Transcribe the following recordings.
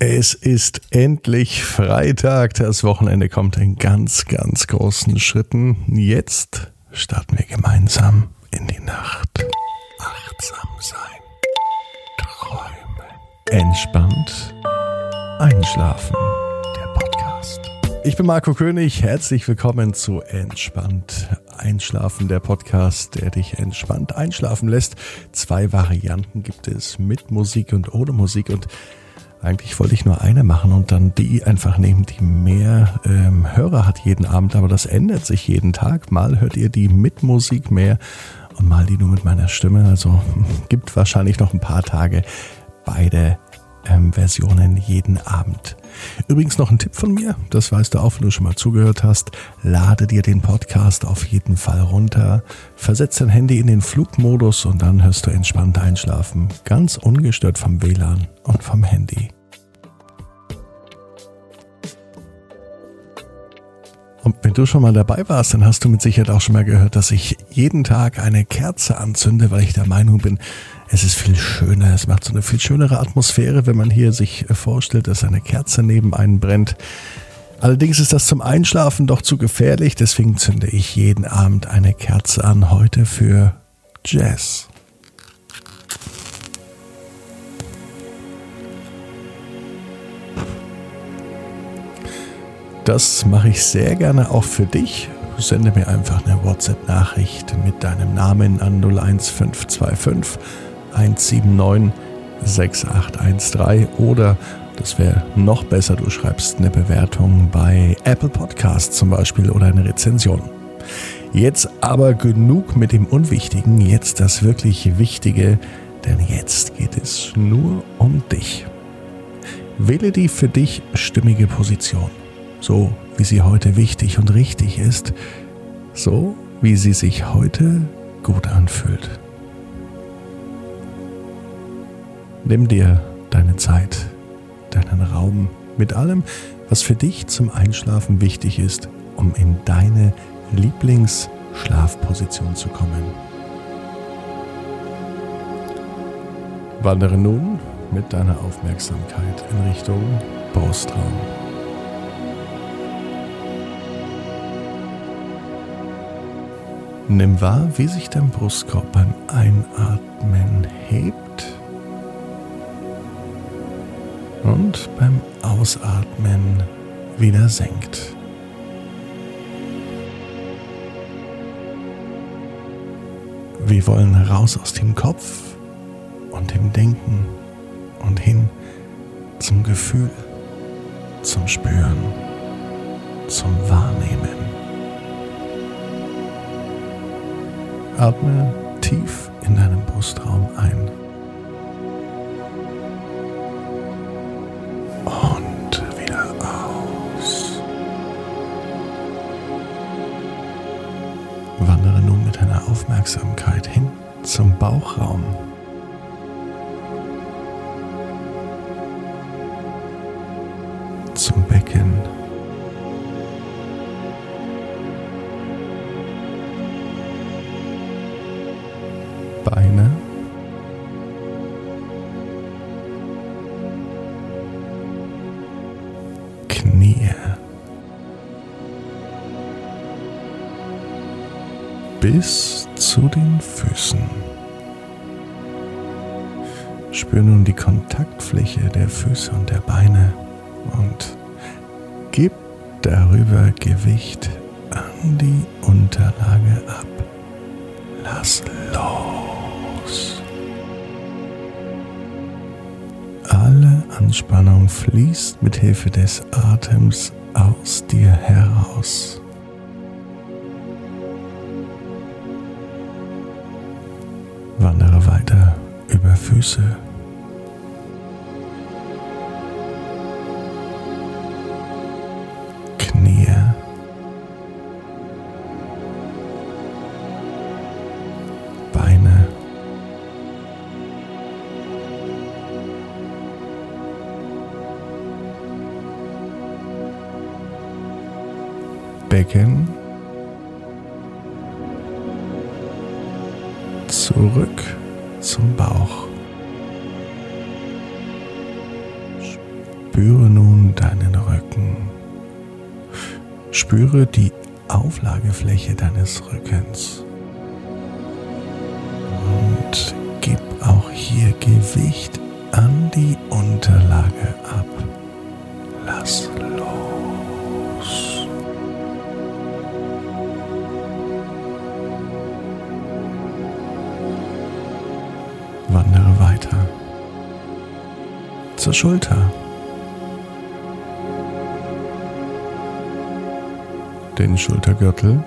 Es ist endlich Freitag. Das Wochenende kommt in ganz, ganz großen Schritten. Jetzt starten wir gemeinsam in die Nacht. Achtsam sein. Träumen. Entspannt. Einschlafen. Der Podcast. Ich bin Marco König. Herzlich willkommen zu Entspannt Einschlafen, der Podcast, der dich entspannt einschlafen lässt. Zwei Varianten gibt es mit Musik und ohne Musik und eigentlich wollte ich nur eine machen und dann die einfach nehmen, die mehr ähm, Hörer hat jeden Abend, aber das ändert sich jeden Tag. Mal hört ihr die mit Musik mehr und mal die nur mit meiner Stimme. Also gibt wahrscheinlich noch ein paar Tage beide ähm, Versionen jeden Abend. Übrigens noch ein Tipp von mir, das weißt du auch, wenn du schon mal zugehört hast. Lade dir den Podcast auf jeden Fall runter, versetz dein Handy in den Flugmodus und dann hörst du entspannt einschlafen, ganz ungestört vom WLAN und vom Handy. Und wenn du schon mal dabei warst, dann hast du mit Sicherheit auch schon mal gehört, dass ich jeden Tag eine Kerze anzünde, weil ich der Meinung bin, es ist viel schöner, es macht so eine viel schönere Atmosphäre, wenn man hier sich vorstellt, dass eine Kerze neben einen brennt. Allerdings ist das zum Einschlafen doch zu gefährlich, deswegen zünde ich jeden Abend eine Kerze an, heute für Jazz. Das mache ich sehr gerne auch für dich. Sende mir einfach eine WhatsApp-Nachricht mit deinem Namen an 01525 179 6813 oder das wäre noch besser, du schreibst eine Bewertung bei Apple Podcasts zum Beispiel oder eine Rezension. Jetzt aber genug mit dem Unwichtigen, jetzt das wirklich Wichtige, denn jetzt geht es nur um dich. Wähle die für dich stimmige Position so wie sie heute wichtig und richtig ist, so wie sie sich heute gut anfühlt. Nimm dir deine Zeit, deinen Raum mit allem, was für dich zum Einschlafen wichtig ist, um in deine Lieblingsschlafposition zu kommen. Wandere nun mit deiner Aufmerksamkeit in Richtung Brustraum. Nimm wahr, wie sich dein Brustkorb beim Einatmen hebt und beim Ausatmen wieder senkt. Wir wollen raus aus dem Kopf und dem Denken und hin zum Gefühl, zum Spüren, zum Wahrnehmen. Atme tief in deinen Brustraum ein. Aufmerksamkeit hin zum Bauchraum. Zum Becken. Beine. Knie. Bis zu den Füßen. Spür nun die Kontaktfläche der Füße und der Beine und gib darüber Gewicht an die Unterlage ab. Lass los. Alle Anspannung fließt mit Hilfe des Atems aus dir heraus. Füße. Knie. Beine. Becken. Zurück zum Bauch. Spüre nun deinen Rücken. Spüre die Auflagefläche deines Rückens. Und gib auch hier Gewicht an die Unterlage ab. Lass los. Wandere weiter zur Schulter. Den Schultergürtel.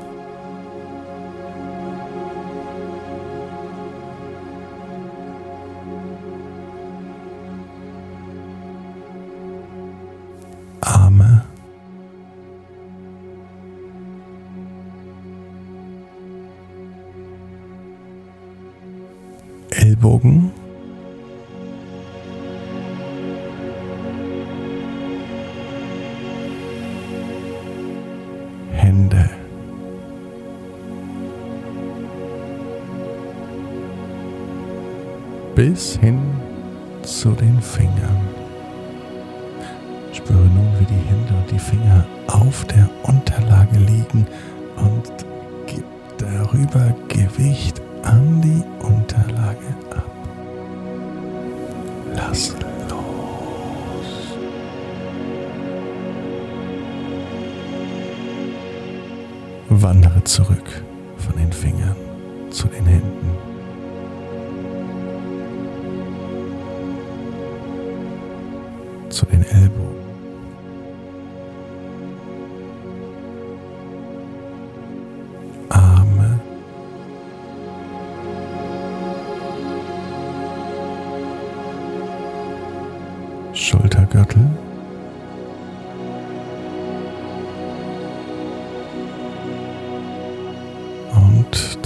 Hände. Bis hin zu den Fingern. Spüre nun, wie die Hände und die Finger auf der Unterlage liegen und gib darüber Gewicht an die Unterlage ab. Lass zurück von den Fingern zu den Händen. Zu den Ellbogen.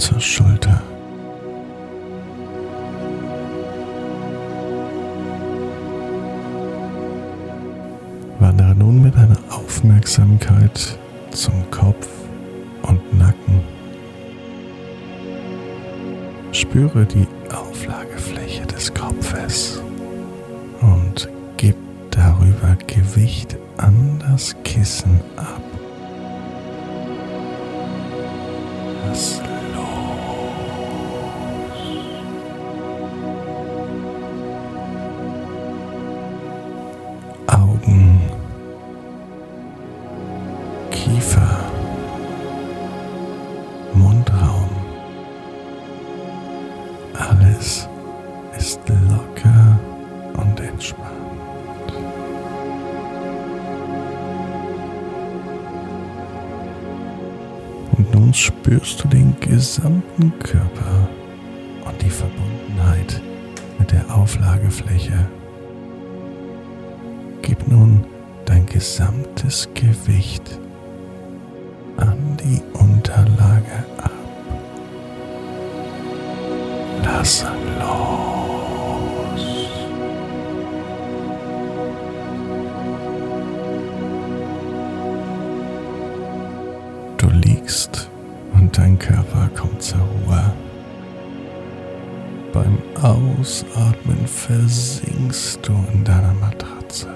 Zur Schulter. Wandere nun mit deiner Aufmerksamkeit zum Kopf und Nacken. Spüre die Auflagefläche des Kopfes und gib darüber Gewicht an das Kissen ab. Lass Alles ist locker und entspannt. Und nun spürst du den gesamten Körper und die Verbundenheit mit der Auflagefläche. Gib nun dein gesamtes Gewicht Lass los. Du liegst und dein Körper kommt zur Ruhe. Beim Ausatmen versinkst du in deiner Matratze.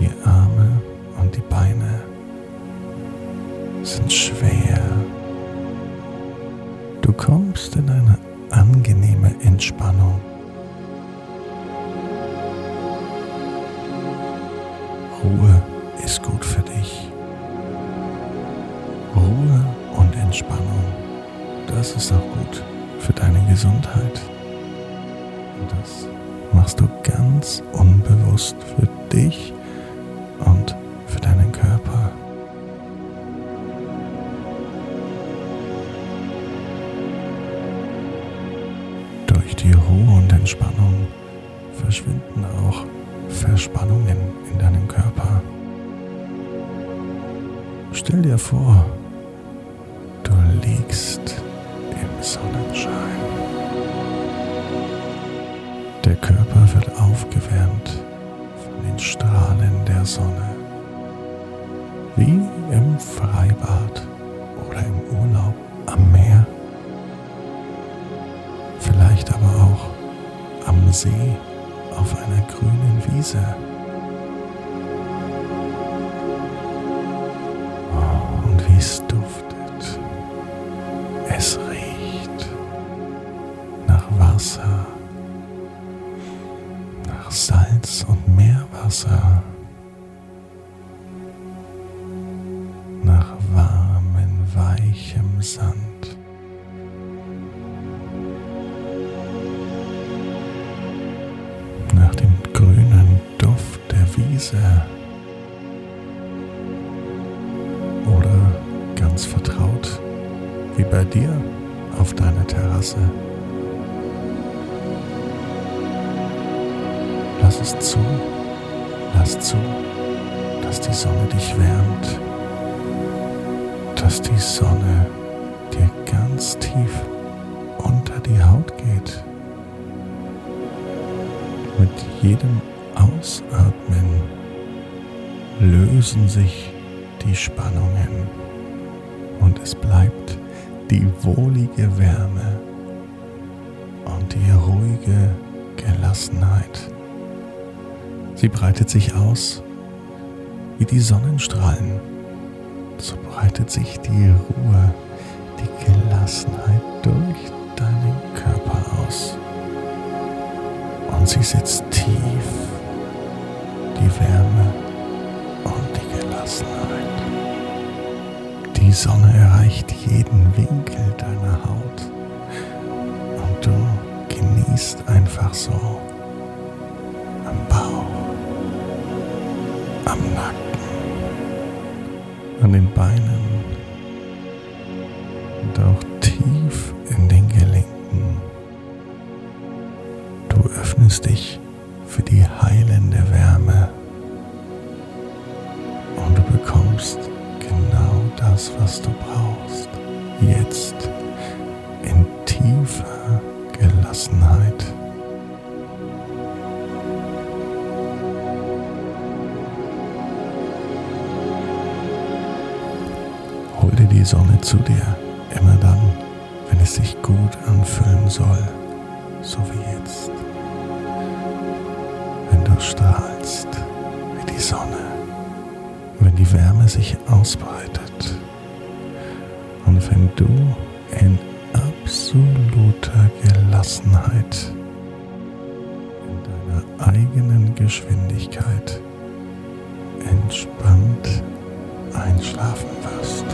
Die Arme und die Beine sind schwer. Entspannung. Ruhe ist gut für dich. Ruhe und Entspannung, das ist auch gut für deine Gesundheit. Und das machst du ganz unbewusst für dich und Entspannung verschwinden auch Verspannungen in deinem Körper. Stell dir vor, du liegst im Sonnenschein. Der Körper wird aufgewärmt von den Strahlen der Sonne. Wie im Freibad oder im Urlaub am Meer. Vielleicht aber See auf einer grünen Wiese. Oh, und wie es duftet. Es riecht nach Wasser, nach Salz und Meerwasser. nach warmem, weichem Sand. Der Wiese. Oder ganz vertraut, wie bei dir auf deiner Terrasse. Lass es zu, lass zu, dass die Sonne dich wärmt dass die Sonne dir ganz tief unter die Haut geht. Mit jedem Ausatmen lösen sich die Spannungen und es bleibt die wohlige Wärme und die ruhige Gelassenheit. Sie breitet sich aus wie die Sonnenstrahlen so breitet sich die Ruhe, die Gelassenheit durch deinen Körper aus. Und sie sitzt tief, die Wärme und die Gelassenheit. Die Sonne erreicht jeden Winkel deiner Haut und du genießt einfach so am Bauch, am Nacken an den Beinen und auch tief in den Gelenken. Du öffnest dich was du brauchst. Jetzt in tiefer Gelassenheit. dir die Sonne zu dir, immer dann, wenn es sich gut anfühlen soll, so wie jetzt. Wenn du strahlst wie die Sonne, wenn die Wärme sich ausbreitet wenn du in absoluter Gelassenheit in deiner eigenen Geschwindigkeit entspannt einschlafen wirst.